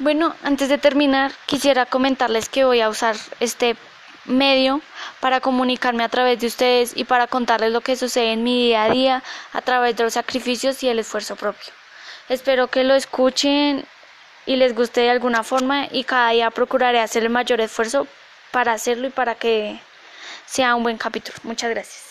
Bueno, antes de terminar, quisiera comentarles que voy a usar este medio para comunicarme a través de ustedes y para contarles lo que sucede en mi día a día a través de los sacrificios y el esfuerzo propio. Espero que lo escuchen y les guste de alguna forma y cada día procuraré hacer el mayor esfuerzo para hacerlo y para que sea un buen capítulo. Muchas gracias.